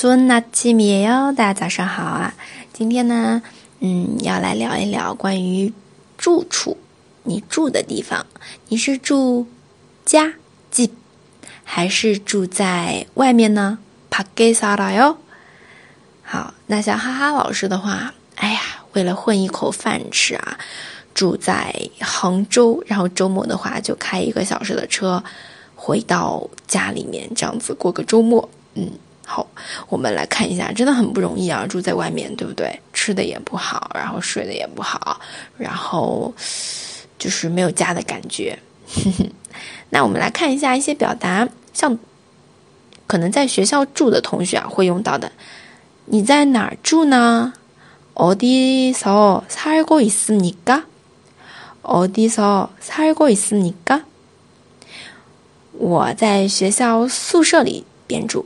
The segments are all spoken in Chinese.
孙娜吉米哟，大家早上好啊！今天呢，嗯，要来聊一聊关于住处，你住的地方，你是住家己还是住在外面呢？帕给萨拉哟。好，那像哈哈老师的话，哎呀，为了混一口饭吃啊，住在杭州，然后周末的话就开一个小时的车回到家里面，这样子过个周末，嗯。好，我们来看一下，真的很不容易啊，住在外面，对不对？吃的也不好，然后睡的也不好，然后就是没有家的感觉。那我们来看一下一些表达，像可能在学校住的同学啊会用到的。你在哪儿住呢？어디서살고있습니 까？ 어디서살고있습니 까？ 我在学校宿舍里边住。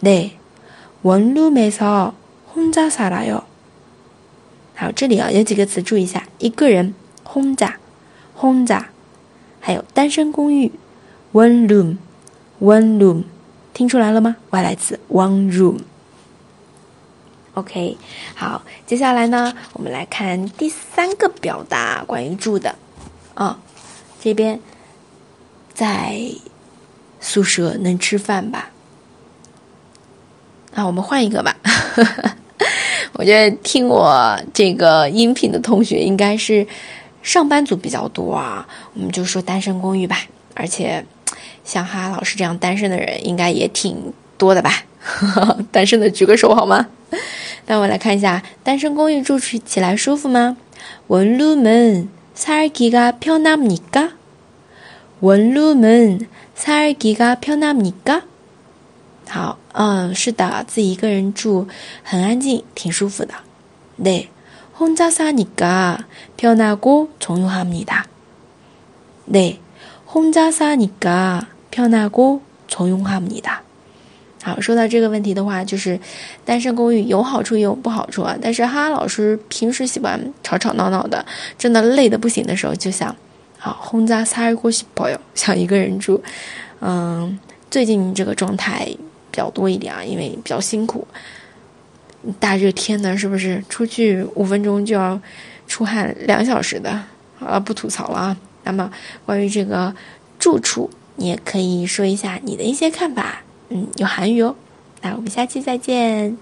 네， 원룸에서 혼자 살아요。 好，这里啊有几个词注意一下，一个人혼자 혼자，还有单身公寓 one room one room，听出来了吗？外来词 one room。OK，好，接下来呢，我们来看第三个表达关于住的啊，这边在宿舍能吃饭吧？ 啊，我们换一个吧。我觉得听我这个音频的同学应该是上班族比较多啊。我们就说单身公寓吧。而且像哈哈老师这样单身的人应该也挺多的吧？单身的举个手好吗？那我来看一下，单身公寓住起来舒服吗？원룸은살기가편합니 까？ 원룸은살기가편합니 까？ 好，嗯，是的，自己一个人住很安静，挺舒服的。네혼자사니까편하고조용합니 다。 네혼자사니까편하고조용합니 다。 好，说到这个问题的话，就是单身公寓有好处也有不好处啊。但是哈哈老师平时喜欢吵吵闹闹的，真的累的不行的时候，就想，好혼자살고싶어 요， 想一个人住。嗯，最近这个状态。 比较多一点啊，因为比较辛苦，大热天的，是不是出去五分钟就要出汗两小时的？啊，不吐槽了啊。那么关于这个住处，你也可以说一下你的一些看法，嗯，有韩语哦。那我们下期再见。